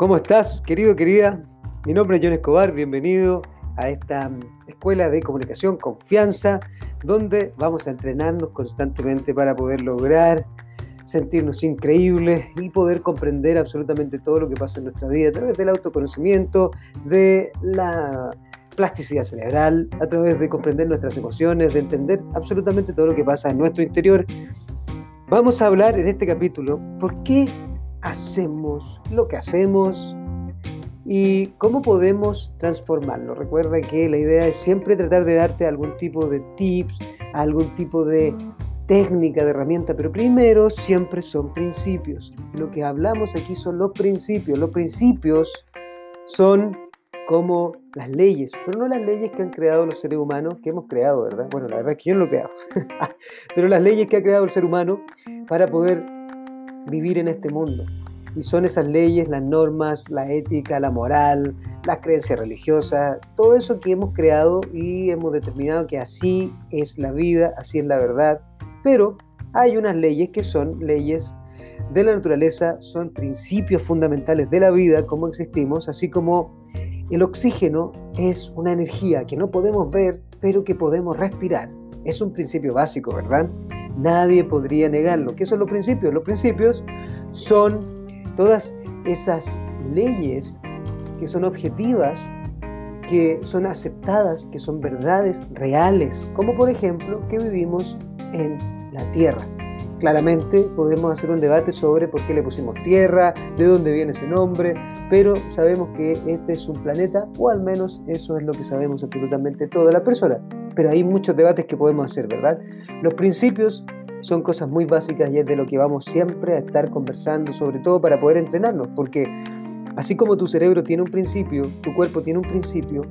¿Cómo estás, querido, querida? Mi nombre es John Escobar, bienvenido a esta escuela de comunicación Confianza, donde vamos a entrenarnos constantemente para poder lograr sentirnos increíbles y poder comprender absolutamente todo lo que pasa en nuestra vida a través del autoconocimiento, de la plasticidad cerebral, a través de comprender nuestras emociones, de entender absolutamente todo lo que pasa en nuestro interior. Vamos a hablar en este capítulo por qué hacemos lo que hacemos y cómo podemos transformarlo. Recuerda que la idea es siempre tratar de darte algún tipo de tips, algún tipo de técnica, de herramienta, pero primero siempre son principios. Lo que hablamos aquí son los principios. Los principios son como las leyes, pero no las leyes que han creado los seres humanos, que hemos creado, ¿verdad? Bueno, la verdad es que yo no lo he creado, pero las leyes que ha creado el ser humano para poder vivir en este mundo. Y son esas leyes, las normas, la ética, la moral, las creencias religiosas, todo eso que hemos creado y hemos determinado que así es la vida, así es la verdad. Pero hay unas leyes que son leyes de la naturaleza, son principios fundamentales de la vida, como existimos, así como el oxígeno es una energía que no podemos ver, pero que podemos respirar. Es un principio básico, ¿verdad? Nadie podría negarlo. ¿Qué son los principios? Los principios son todas esas leyes que son objetivas, que son aceptadas, que son verdades reales, como por ejemplo que vivimos en la Tierra. Claramente podemos hacer un debate sobre por qué le pusimos Tierra, de dónde viene ese nombre, pero sabemos que este es un planeta, o al menos eso es lo que sabemos absolutamente toda la persona pero hay muchos debates que podemos hacer, ¿verdad? Los principios son cosas muy básicas y es de lo que vamos siempre a estar conversando, sobre todo para poder entrenarnos, porque así como tu cerebro tiene un principio, tu cuerpo tiene un principio,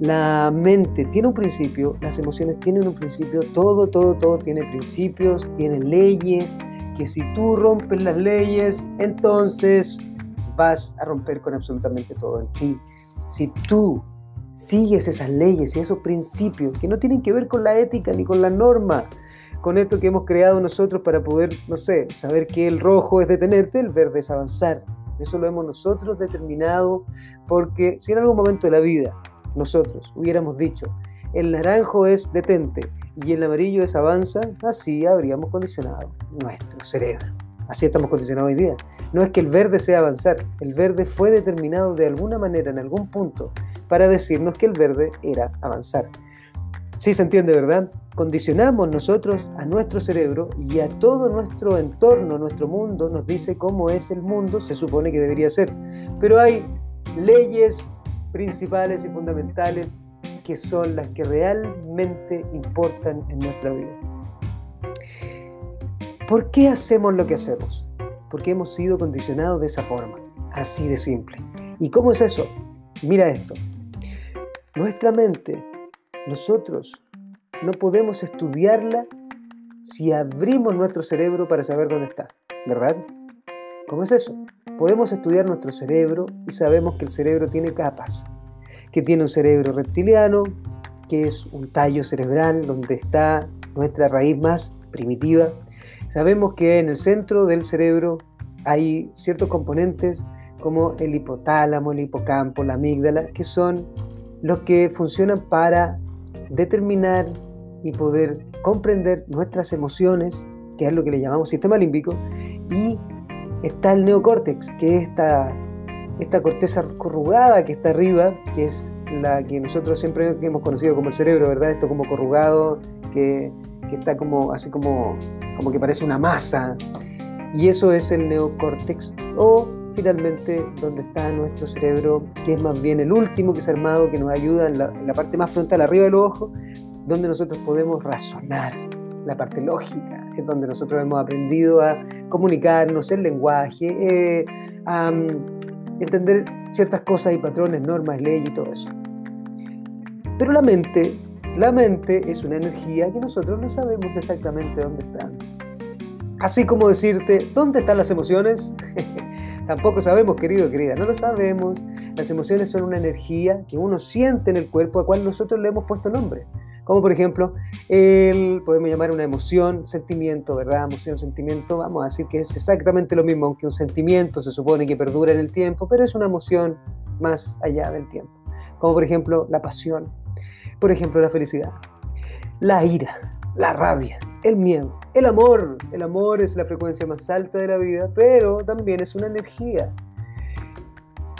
la mente tiene un principio, las emociones tienen un principio, todo, todo, todo tiene principios, tiene leyes, que si tú rompes las leyes, entonces vas a romper con absolutamente todo en ti. Si tú sigues esas leyes y esos principios que no tienen que ver con la ética ni con la norma, con esto que hemos creado nosotros para poder, no sé, saber que el rojo es detenerte, el verde es avanzar. Eso lo hemos nosotros determinado porque si en algún momento de la vida nosotros hubiéramos dicho, el naranjo es detente y el amarillo es avanza, así habríamos condicionado nuestro cerebro. Así estamos condicionados hoy día. No es que el verde sea avanzar, el verde fue determinado de alguna manera, en algún punto, para decirnos que el verde era avanzar. Sí se entiende, ¿verdad? Condicionamos nosotros a nuestro cerebro y a todo nuestro entorno, nuestro mundo, nos dice cómo es el mundo, se supone que debería ser. Pero hay leyes principales y fundamentales que son las que realmente importan en nuestra vida. ¿Por qué hacemos lo que hacemos? Porque hemos sido condicionados de esa forma, así de simple. ¿Y cómo es eso? Mira esto. Nuestra mente, nosotros no podemos estudiarla si abrimos nuestro cerebro para saber dónde está, ¿verdad? ¿Cómo es eso? Podemos estudiar nuestro cerebro y sabemos que el cerebro tiene capas, que tiene un cerebro reptiliano, que es un tallo cerebral donde está nuestra raíz más primitiva, Sabemos que en el centro del cerebro hay ciertos componentes como el hipotálamo, el hipocampo, la amígdala, que son los que funcionan para determinar y poder comprender nuestras emociones, que es lo que le llamamos sistema límbico, y está el neocórtex, que es esta, esta corteza corrugada que está arriba, que es la que nosotros siempre hemos conocido como el cerebro, ¿verdad? Esto como corrugado, que, que está como así como como que parece una masa. Y eso es el neocórtex o finalmente donde está nuestro cerebro, que es más bien el último que es armado, que nos ayuda en la, parte más frontal, arriba del ojo, donde nosotros podemos razonar, la parte lógica, es donde nosotros hemos aprendido a comunicarnos, el lenguaje, eh, a mm, entender ciertas cosas y patrones, normas, leyes y todo eso. Pero la mente la mente es una energía que nosotros no sabemos exactamente dónde están. Así como decirte, ¿dónde están las emociones? Tampoco sabemos, querido, querida, no lo sabemos. Las emociones son una energía que uno siente en el cuerpo a cual nosotros le hemos puesto nombre. Como por ejemplo, el, podemos llamar una emoción, sentimiento, ¿verdad? Emoción, sentimiento, vamos a decir que es exactamente lo mismo, aunque un sentimiento se supone que perdura en el tiempo, pero es una emoción más allá del tiempo. Como por ejemplo la pasión, por ejemplo la felicidad, la ira, la rabia, el miedo, el amor. El amor es la frecuencia más alta de la vida, pero también es una energía.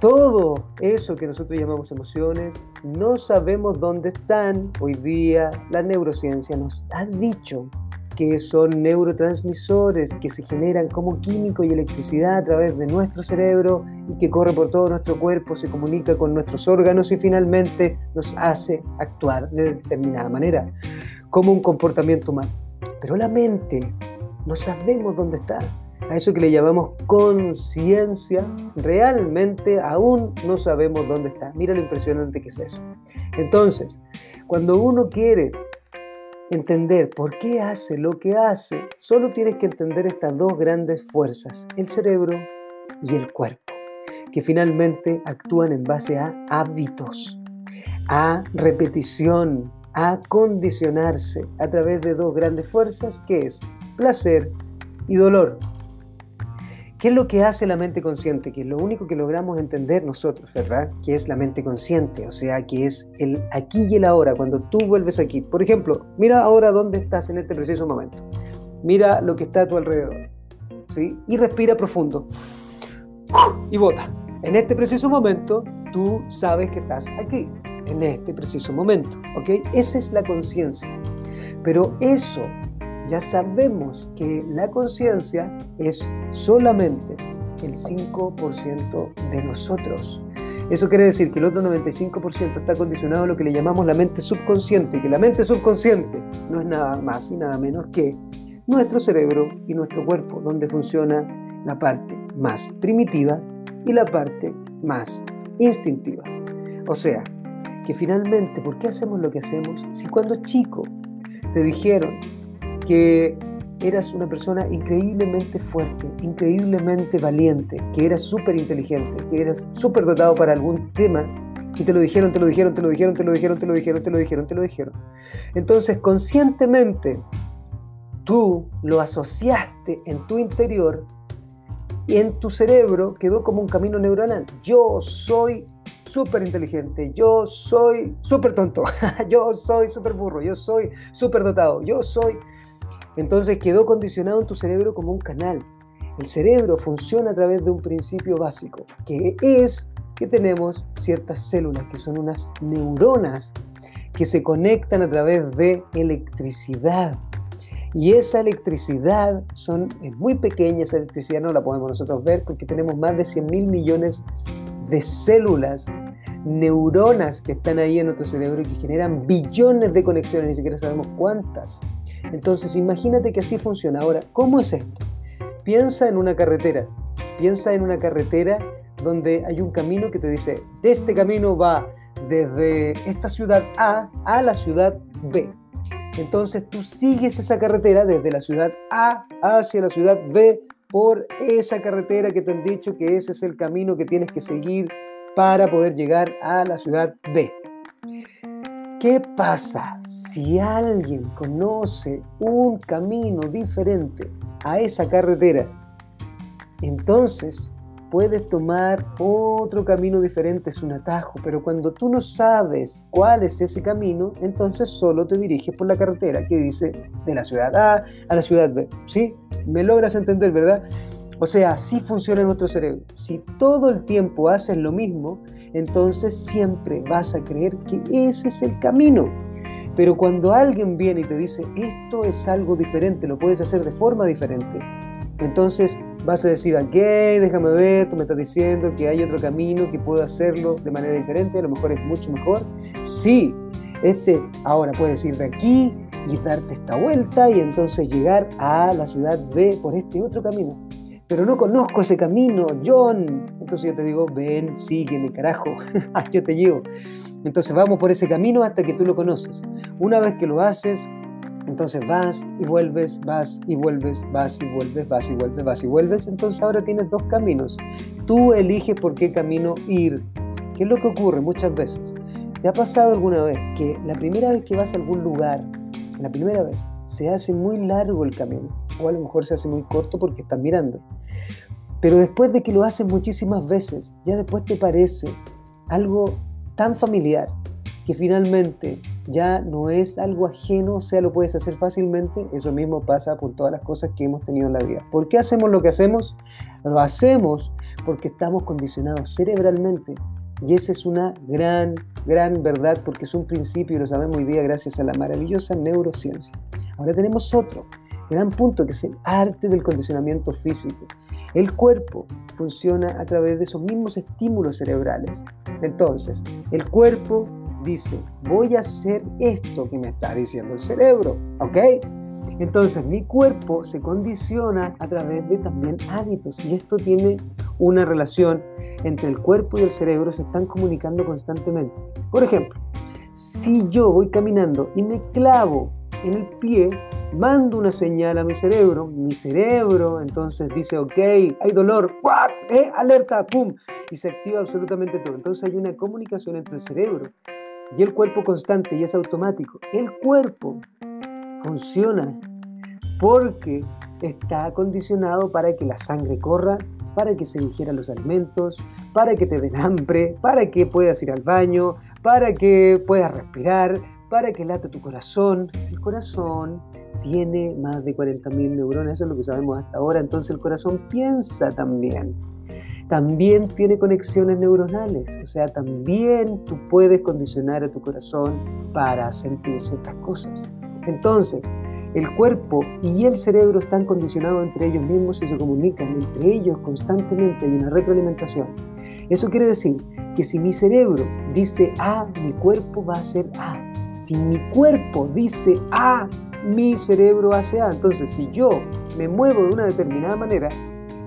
Todo eso que nosotros llamamos emociones, no sabemos dónde están. Hoy día la neurociencia nos ha dicho que son neurotransmisores que se generan como químico y electricidad a través de nuestro cerebro y que corre por todo nuestro cuerpo, se comunica con nuestros órganos y finalmente nos hace actuar de determinada manera, como un comportamiento humano. Pero la mente, no sabemos dónde está a eso que le llamamos conciencia, realmente aún no sabemos dónde está. Mira lo impresionante que es eso. Entonces, cuando uno quiere entender por qué hace lo que hace, solo tienes que entender estas dos grandes fuerzas, el cerebro y el cuerpo, que finalmente actúan en base a hábitos, a repetición, a condicionarse a través de dos grandes fuerzas, que es placer y dolor. ¿Qué es lo que hace la mente consciente? Que es lo único que logramos entender nosotros, ¿verdad? Que es la mente consciente, o sea, que es el aquí y el ahora, cuando tú vuelves aquí. Por ejemplo, mira ahora dónde estás en este preciso momento. Mira lo que está a tu alrededor, ¿sí? Y respira profundo. Y bota. En este preciso momento, tú sabes que estás aquí, en este preciso momento, ¿ok? Esa es la conciencia. Pero eso ya sabemos que la conciencia es solamente el 5% de nosotros. Eso quiere decir que el otro 95% está condicionado a lo que le llamamos la mente subconsciente, y que la mente subconsciente no es nada más y nada menos que nuestro cerebro y nuestro cuerpo, donde funciona la parte más primitiva y la parte más instintiva. O sea, que finalmente, ¿por qué hacemos lo que hacemos? Si cuando chico te dijeron que eras una persona increíblemente fuerte, increíblemente valiente, que eras súper inteligente, que eras súper dotado para algún tema, y te lo dijeron, te lo dijeron, te lo dijeron, te lo dijeron, te lo dijeron, te lo dijeron, te lo dijeron. Entonces, conscientemente, tú lo asociaste en tu interior y en tu cerebro quedó como un camino neuronal. Yo soy súper inteligente, yo soy súper tonto, yo soy súper burro, yo soy súper dotado, yo soy... Entonces quedó condicionado en tu cerebro como un canal. El cerebro funciona a través de un principio básico, que es que tenemos ciertas células, que son unas neuronas, que se conectan a través de electricidad. Y esa electricidad son, es muy pequeña, esa electricidad no la podemos nosotros ver porque tenemos más de 100 mil millones de células, neuronas que están ahí en nuestro cerebro y que generan billones de conexiones, ni siquiera sabemos cuántas. Entonces imagínate que así funciona. Ahora, ¿cómo es esto? Piensa en una carretera, piensa en una carretera donde hay un camino que te dice, este camino va desde esta ciudad A a la ciudad B. Entonces tú sigues esa carretera desde la ciudad A hacia la ciudad B por esa carretera que te han dicho que ese es el camino que tienes que seguir para poder llegar a la ciudad B. ¿Qué pasa si alguien conoce un camino diferente a esa carretera? Entonces puedes tomar otro camino diferente, es un atajo, pero cuando tú no sabes cuál es ese camino, entonces solo te diriges por la carretera que dice de la ciudad A a la ciudad B. ¿Sí? ¿Me logras entender, verdad? O sea, así funciona nuestro cerebro. Si todo el tiempo haces lo mismo, entonces siempre vas a creer que ese es el camino. Pero cuando alguien viene y te dice, esto es algo diferente, lo puedes hacer de forma diferente, entonces vas a decir, ok, déjame ver, tú me estás diciendo que hay otro camino, que puedo hacerlo de manera diferente, a lo mejor es mucho mejor. Sí, este ahora puedes ir de aquí y darte esta vuelta y entonces llegar a la ciudad B por este otro camino pero no conozco ese camino, John. Entonces yo te digo, ven, sígueme, carajo, yo te llevo. Entonces vamos por ese camino hasta que tú lo conoces. Una vez que lo haces, entonces vas y vuelves, vas y vuelves, vas y vuelves, vas y vuelves, vas y vuelves. Entonces ahora tienes dos caminos. Tú eliges por qué camino ir. ¿Qué es lo que ocurre muchas veces? ¿Te ha pasado alguna vez que la primera vez que vas a algún lugar, la primera vez, se hace muy largo el camino? O a lo mejor se hace muy corto porque estás mirando. Pero después de que lo haces muchísimas veces, ya después te parece algo tan familiar que finalmente ya no es algo ajeno, o sea, lo puedes hacer fácilmente. Eso mismo pasa por todas las cosas que hemos tenido en la vida. ¿Por qué hacemos lo que hacemos? Lo hacemos porque estamos condicionados cerebralmente. Y esa es una gran, gran verdad porque es un principio y lo sabemos hoy día gracias a la maravillosa neurociencia. Ahora tenemos otro gran punto que es el arte del condicionamiento físico. El cuerpo funciona a través de esos mismos estímulos cerebrales. Entonces, el cuerpo dice, voy a hacer esto que me está diciendo el cerebro, ¿ok? Entonces mi cuerpo se condiciona a través de también hábitos y esto tiene una relación entre el cuerpo y el cerebro, se están comunicando constantemente. Por ejemplo, si yo voy caminando y me clavo en el pie, mando una señal a mi cerebro, mi cerebro entonces dice, ok, hay dolor, ¡Eh, alerta, ¡pum! Y se activa absolutamente todo. Entonces hay una comunicación entre el cerebro y el cuerpo constante y es automático. El cuerpo funciona porque está acondicionado para que la sangre corra, para que se digieran los alimentos, para que te den hambre, para que puedas ir al baño, para que puedas respirar, para que late tu corazón. El corazón tiene más de 40.000 neuronas, eso es lo que sabemos hasta ahora, entonces el corazón piensa también también tiene conexiones neuronales, o sea, también tú puedes condicionar a tu corazón para sentir ciertas cosas. Entonces, el cuerpo y el cerebro están condicionados entre ellos mismos y se comunican entre ellos constantemente, hay una retroalimentación. Eso quiere decir que si mi cerebro dice A, mi cuerpo va a hacer A. Si mi cuerpo dice A, mi cerebro hace A. Entonces, si yo me muevo de una determinada manera,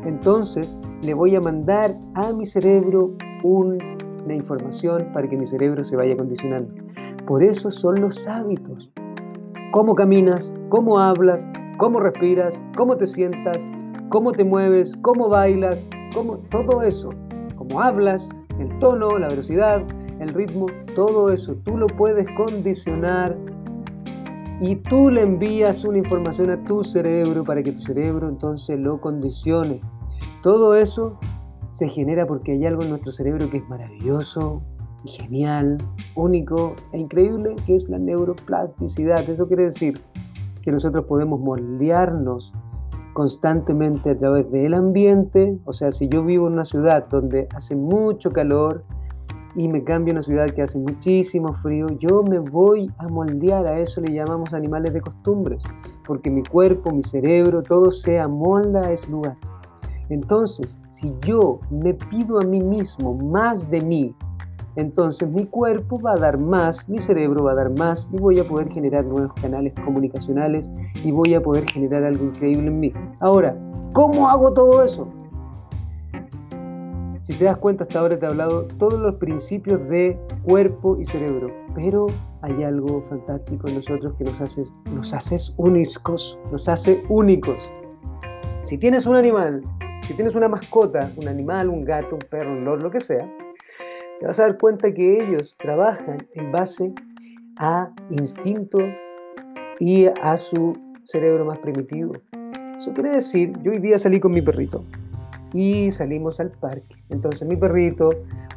entonces le voy a mandar a mi cerebro una información para que mi cerebro se vaya condicionando. Por eso son los hábitos. Cómo caminas, cómo hablas, cómo respiras, cómo te sientas, cómo te mueves, cómo bailas, cómo, todo eso, cómo hablas, el tono, la velocidad, el ritmo, todo eso tú lo puedes condicionar y tú le envías una información a tu cerebro para que tu cerebro entonces lo condicione. Todo eso se genera porque hay algo en nuestro cerebro que es maravilloso, genial, único e increíble, que es la neuroplasticidad. Eso quiere decir que nosotros podemos moldearnos constantemente a través del ambiente. O sea, si yo vivo en una ciudad donde hace mucho calor y me cambio a una ciudad que hace muchísimo frío, yo me voy a moldear. A eso le llamamos animales de costumbres, porque mi cuerpo, mi cerebro, todo se amolda a ese lugar. Entonces, si yo me pido a mí mismo más de mí, entonces mi cuerpo va a dar más, mi cerebro va a dar más y voy a poder generar nuevos canales comunicacionales y voy a poder generar algo increíble en mí. Ahora, ¿cómo hago todo eso? Si te das cuenta, hasta ahora te he hablado todos los principios de cuerpo y cerebro, pero hay algo fantástico en nosotros que nos hace, nos hace únicos, nos hace únicos. Si tienes un animal si tienes una mascota, un animal, un gato, un perro, un loro, lo que sea, te vas a dar cuenta que ellos trabajan en base a instinto y a su cerebro más primitivo. Eso quiere decir, yo hoy día salí con mi perrito y salimos al parque. Entonces mi perrito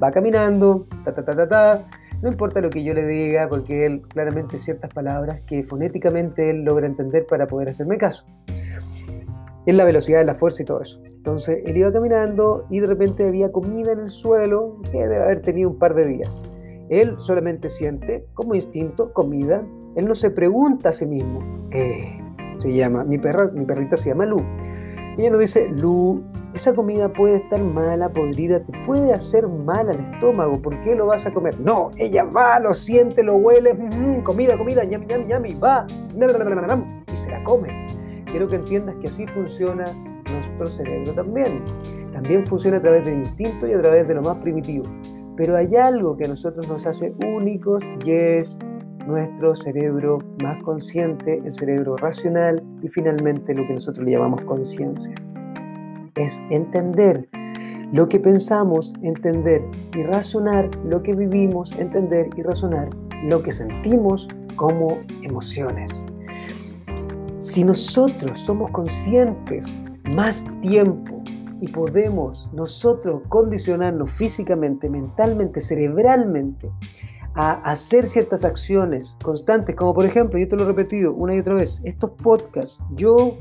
va caminando, ta ta ta ta ta, no importa lo que yo le diga, porque él claramente ciertas palabras que fonéticamente él logra entender para poder hacerme caso. Es la velocidad, la fuerza y todo eso. Entonces él iba caminando y de repente había comida en el suelo que debe haber tenido un par de días. Él solamente siente como instinto comida. Él no se pregunta a sí mismo. Eh, se llama, mi, perra, mi perrita se llama Lu. Ella nos dice, Lu, esa comida puede estar mala, podrida, te puede hacer mal al estómago, ¿por qué lo vas a comer? No, ella va, lo siente, lo huele, comida, comida, ñami, ñami, ñami, va, y se la come. Quiero que entiendas que así funciona nuestro cerebro también. También funciona a través del instinto y a través de lo más primitivo. Pero hay algo que a nosotros nos hace únicos y es nuestro cerebro más consciente, el cerebro racional y finalmente lo que nosotros le llamamos conciencia. Es entender lo que pensamos, entender y razonar lo que vivimos, entender y razonar lo que sentimos como emociones. Si nosotros somos conscientes más tiempo y podemos nosotros condicionarnos físicamente, mentalmente, cerebralmente a hacer ciertas acciones constantes, como por ejemplo, yo te lo he repetido una y otra vez, estos podcasts, yo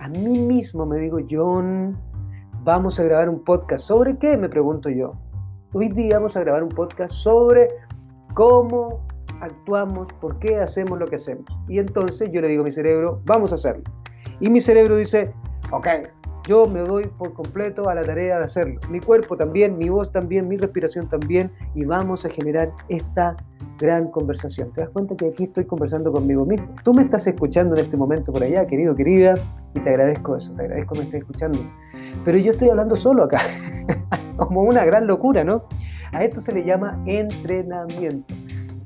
a mí mismo me digo, John, vamos a grabar un podcast. ¿Sobre qué? Me pregunto yo. Hoy día vamos a grabar un podcast sobre cómo actuamos, por qué hacemos lo que hacemos. Y entonces yo le digo a mi cerebro, vamos a hacerlo. Y mi cerebro dice, ok, yo me doy por completo a la tarea de hacerlo. Mi cuerpo también, mi voz también, mi respiración también, y vamos a generar esta gran conversación. ¿Te das cuenta que aquí estoy conversando conmigo mismo? Tú me estás escuchando en este momento por allá, querido, querida, y te agradezco eso, te agradezco que me estés escuchando. Pero yo estoy hablando solo acá, como una gran locura, ¿no? A esto se le llama entrenamiento.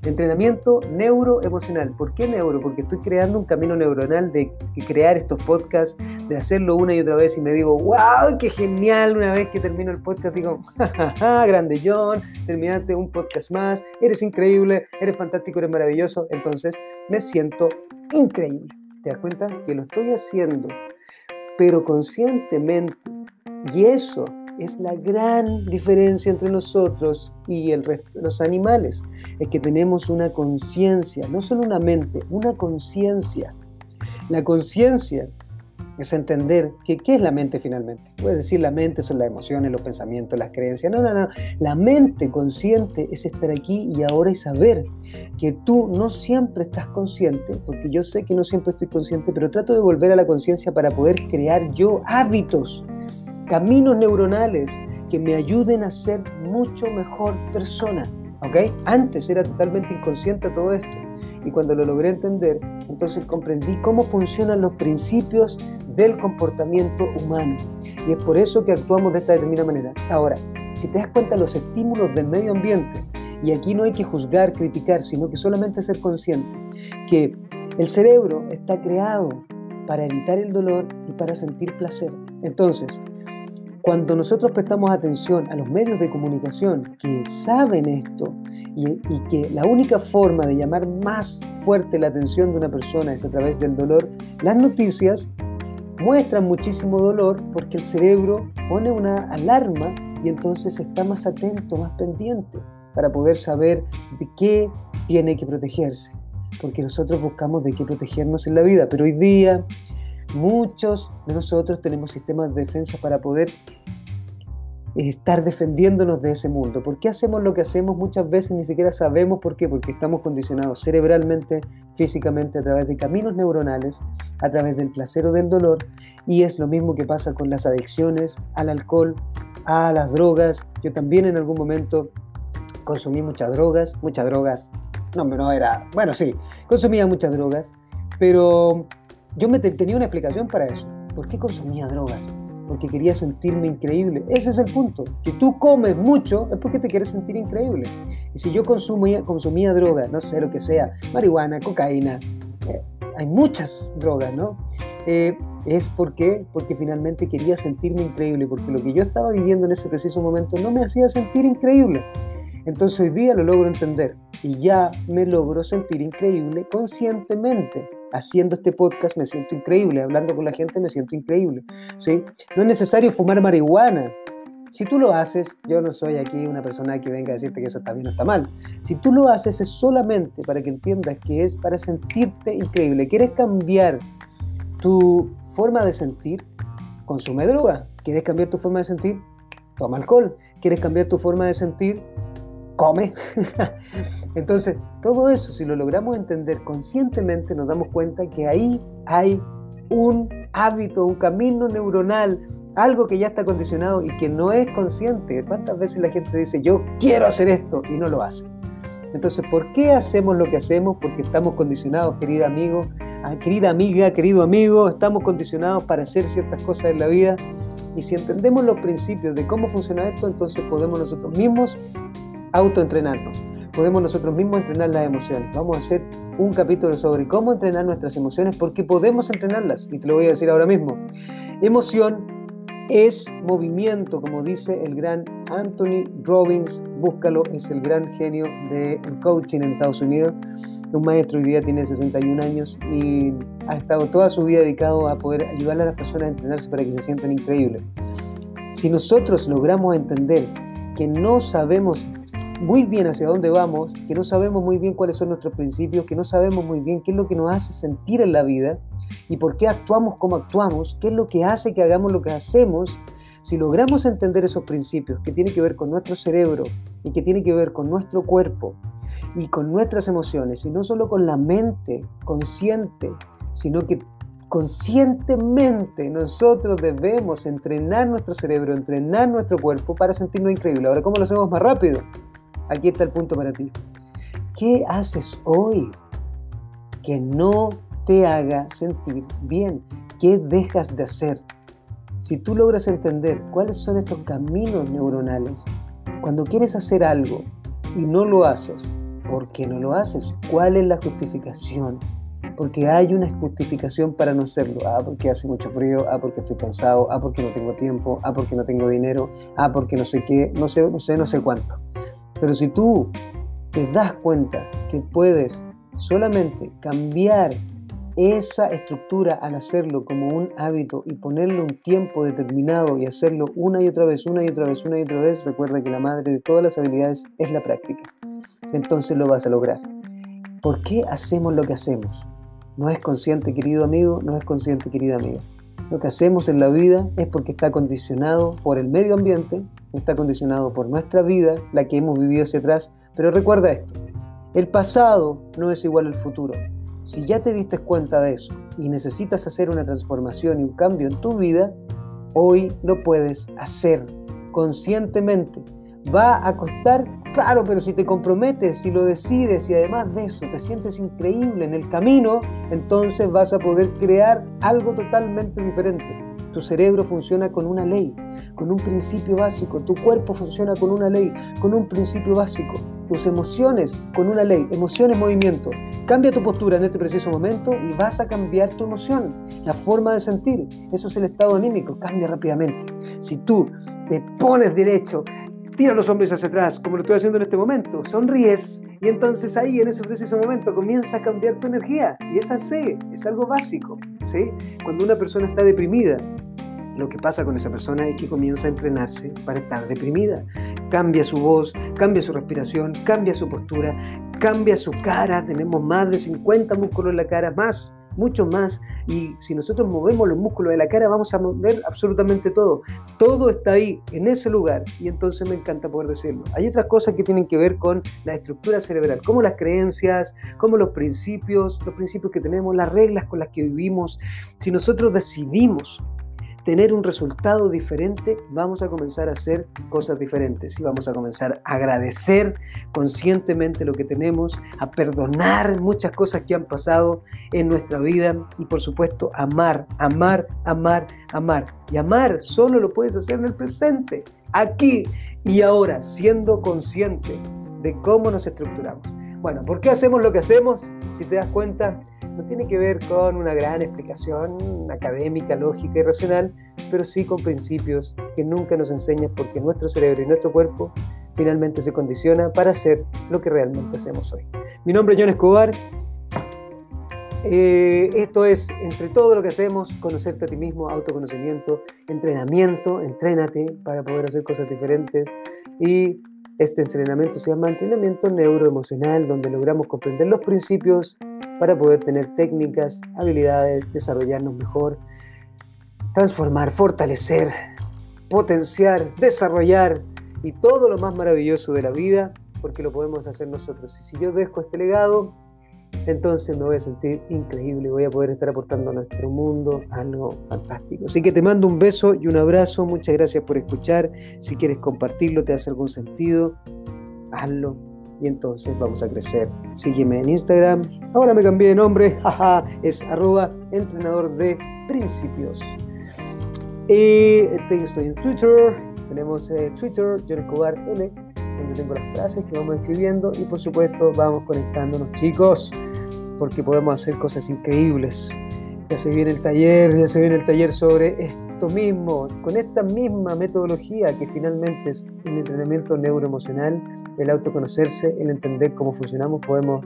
Entrenamiento neuroemocional. ¿Por qué neuro? Porque estoy creando un camino neuronal de crear estos podcasts, de hacerlo una y otra vez y me digo, wow, qué genial. Una vez que termino el podcast digo, jajaja, grande John, terminaste un podcast más, eres increíble, eres fantástico, eres maravilloso. Entonces me siento increíble. ¿Te das cuenta? Que lo estoy haciendo, pero conscientemente. Y eso es la gran diferencia entre nosotros y el resto de los animales. Es que tenemos una conciencia, no solo una mente, una conciencia. La conciencia es entender que qué es la mente finalmente. Puedes decir la mente son las emociones, los pensamientos, las creencias. No, no, no. La mente consciente es estar aquí y ahora y saber que tú no siempre estás consciente, porque yo sé que no siempre estoy consciente, pero trato de volver a la conciencia para poder crear yo hábitos caminos neuronales que me ayuden a ser mucho mejor persona. ¿ok? Antes era totalmente inconsciente todo esto. Y cuando lo logré entender, entonces comprendí cómo funcionan los principios del comportamiento humano. Y es por eso que actuamos de esta determinada manera. Ahora, si te das cuenta los estímulos del medio ambiente, y aquí no hay que juzgar, criticar, sino que solamente ser consciente que el cerebro está creado para evitar el dolor y para sentir placer. Entonces, cuando nosotros prestamos atención a los medios de comunicación que saben esto y, que la única forma de llamar más fuerte la atención de una persona es a través del dolor, las noticias muestran muchísimo dolor porque el cerebro pone una alarma y entonces está más atento, más pendiente para poder saber de qué tiene que protegerse. Porque nosotros buscamos de qué protegernos en la vida, pero hoy día Muchos de nosotros tenemos sistemas de defensa para poder estar defendiéndonos de ese mundo. ¿Por qué hacemos lo que hacemos? Muchas veces ni siquiera sabemos por qué, porque estamos condicionados cerebralmente, físicamente, a través de caminos neuronales, a través del placer o del dolor, y es lo mismo que pasa con las adicciones al alcohol, a las drogas. Yo también en algún momento consumí muchas drogas, muchas drogas, no, no era, bueno, sí, consumía muchas drogas, pero yo me tenía una explicación para eso. ¿Por qué consumía drogas? Porque quería sentirme increíble. Ese es el punto. Si tú comes mucho es porque te quieres sentir increíble. Y si yo consumía, consumía drogas, no sé lo que sea, marihuana, cocaína, eh, hay muchas drogas, ¿no? Eh, es porque, porque finalmente quería sentirme increíble, porque lo que yo estaba viviendo en ese preciso momento no me hacía sentir increíble. Entonces hoy día lo logro entender y ya me logro sentir increíble conscientemente haciendo este podcast me siento increíble, hablando con la gente me siento increíble. ¿sí? No es necesario fumar marihuana. Si tú lo haces, yo no soy aquí una persona que venga a decirte que eso está bien o está mal. Si tú lo haces es solamente para que entiendas que es para sentirte increíble. ¿Quieres cambiar tu forma de sentir? Consume droga. ¿Quieres cambiar tu forma de sentir? Toma alcohol. ¿Quieres cambiar tu forma de sentir? Come. Entonces, todo eso, si lo logramos entender conscientemente, nos damos cuenta que ahí hay un hábito, un camino neuronal, algo que ya está condicionado y que no es consciente. ¿Cuántas veces la gente dice, yo quiero hacer esto y no lo hace? Entonces, ¿por qué hacemos lo que hacemos? Porque estamos condicionados, querido amigo, ah, querida amiga, querido amigo, estamos condicionados para hacer ciertas cosas en la vida. Y si entendemos los principios de cómo funciona esto, entonces podemos nosotros mismos autoentrenarnos. Podemos nosotros mismos entrenar las emociones. Vamos a hacer un capítulo sobre cómo entrenar nuestras emociones porque podemos entrenarlas y te lo voy a decir ahora mismo. Emoción es movimiento, como dice el gran Anthony Robbins. Búscalo, es el gran genio del coaching en Estados Unidos. Un maestro hoy día tiene 61 años y ha estado toda su vida dedicado a poder ayudar a las personas a entrenarse para que se sientan increíbles. Si nosotros logramos entender que no sabemos muy bien hacia dónde vamos, que no sabemos muy bien cuáles son nuestros principios, que no sabemos muy bien qué es lo que nos hace sentir en la vida y por qué actuamos como actuamos, qué es lo que hace que hagamos lo que hacemos, si logramos entender esos principios que tienen que ver con nuestro cerebro y que tienen que ver con nuestro cuerpo y con nuestras emociones, y no solo con la mente consciente, sino que conscientemente nosotros debemos entrenar nuestro cerebro, entrenar nuestro cuerpo para sentirnos increíbles. Ahora, ¿cómo lo hacemos más rápido? Aquí está el punto para ti. ¿Qué haces hoy que no te haga sentir bien? ¿Qué dejas de hacer? Si tú logras entender cuáles son estos caminos neuronales, cuando quieres hacer algo y no lo haces, ¿por qué no lo haces? ¿Cuál es la justificación? Porque hay una justificación para no hacerlo. Ah, porque hace mucho frío, ah, porque estoy cansado, ah, porque no tengo tiempo, ah, porque no tengo dinero, ah, porque no sé qué, no sé, no sé, no sé cuánto. Pero si tú te das cuenta que puedes solamente cambiar esa estructura al hacerlo como un hábito y ponerle un tiempo determinado y hacerlo una y otra vez, una y otra vez, una y otra vez, recuerda que la madre de todas las habilidades es la práctica. Entonces lo vas a lograr. ¿Por qué hacemos lo que hacemos? No es consciente, querido amigo, no es consciente, querida amiga. Lo que hacemos en la vida es porque está condicionado por el medio ambiente, está condicionado por nuestra vida, la que hemos vivido hacia atrás. Pero recuerda esto, el pasado no es igual al futuro. Si ya te diste cuenta de eso y necesitas hacer una transformación y un cambio en tu vida, hoy lo puedes hacer conscientemente. Va a costar, claro, pero si te comprometes, si lo decides y además de eso te sientes increíble en el camino, entonces vas a poder crear algo totalmente diferente. Tu cerebro funciona con una ley, con un principio básico. Tu cuerpo funciona con una ley, con un principio básico. Tus emociones con una ley, emociones, movimiento. Cambia tu postura en este preciso momento y vas a cambiar tu emoción, la forma de sentir. Eso es el estado anímico, cambia rápidamente. Si tú te pones derecho, tira los hombros hacia atrás, como lo estoy haciendo en este momento, sonríes y entonces ahí en ese preciso momento comienza a cambiar tu energía. Y es así, es algo básico. ¿sí? Cuando una persona está deprimida, lo que pasa con esa persona es que comienza a entrenarse para estar deprimida. Cambia su voz, cambia su respiración, cambia su postura, cambia su cara. Tenemos más de 50 músculos en la cara, más mucho más. Y si nosotros movemos los músculos de la cara, vamos a mover absolutamente todo. Todo está ahí, en ese lugar. Y entonces me encanta poder decirlo. Hay otras cosas que tienen que ver con la estructura cerebral, como las creencias, como los principios, los principios que tenemos, las reglas con las que vivimos. Si nosotros decidimos tener un resultado diferente, vamos a comenzar a hacer cosas diferentes y vamos a comenzar a agradecer conscientemente lo que tenemos, a perdonar muchas cosas que han pasado en nuestra vida y por supuesto amar, amar, amar, amar. Y amar solo lo puedes hacer en el presente, aquí y ahora, siendo consciente de cómo nos estructuramos. Bueno, ¿por qué hacemos lo que hacemos? Si te das cuenta, no tiene que ver con una gran explicación académica, lógica y racional, pero sí con principios que nunca nos enseñan porque nuestro cerebro y nuestro cuerpo finalmente se condiciona para hacer lo que realmente hacemos hoy. Mi nombre es John Escobar. Eh, esto es, entre todo lo que hacemos, conocerte a ti mismo, autoconocimiento, entrenamiento, entrénate para poder hacer cosas diferentes y este entrenamiento se llama entrenamiento neuroemocional, donde logramos comprender los principios para poder tener técnicas, habilidades, desarrollarnos mejor, transformar, fortalecer, potenciar, desarrollar y todo lo más maravilloso de la vida, porque lo podemos hacer nosotros. Y si yo dejo este legado, entonces me voy a sentir increíble, voy a poder estar aportando a nuestro mundo algo fantástico. Así que te mando un beso y un abrazo, muchas gracias por escuchar, si quieres compartirlo, te hace algún sentido, hazlo y entonces vamos a crecer. Sígueme en Instagram, ahora me cambié de nombre, es arroba entrenador de principios. Y estoy en Twitter, tenemos eh, Twitter, John Escobar N donde tengo las frases que vamos escribiendo y por supuesto vamos conectándonos chicos, porque podemos hacer cosas increíbles. Ya se viene el taller, ya se viene el taller sobre esto mismo, con esta misma metodología que finalmente es el entrenamiento neuroemocional, el autoconocerse, el entender cómo funcionamos, podemos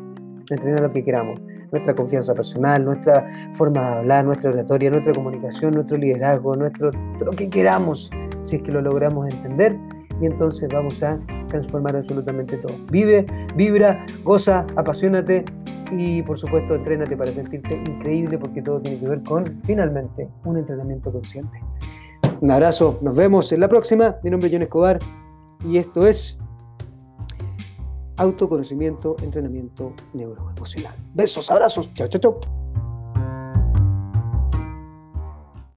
entrenar lo que queramos. Nuestra confianza personal, nuestra forma de hablar, nuestra oratoria, nuestra comunicación, nuestro liderazgo, nuestro, lo que queramos, si es que lo logramos entender, y entonces vamos a transformar absolutamente todo. Vive, vibra, goza, apasionate y por supuesto entrénate para sentirte increíble porque todo tiene que ver con finalmente un entrenamiento consciente. Un abrazo, nos vemos en la próxima. Mi nombre es John Escobar y esto es autoconocimiento, entrenamiento neuroemocional. Besos, abrazos, chao, chao, chao.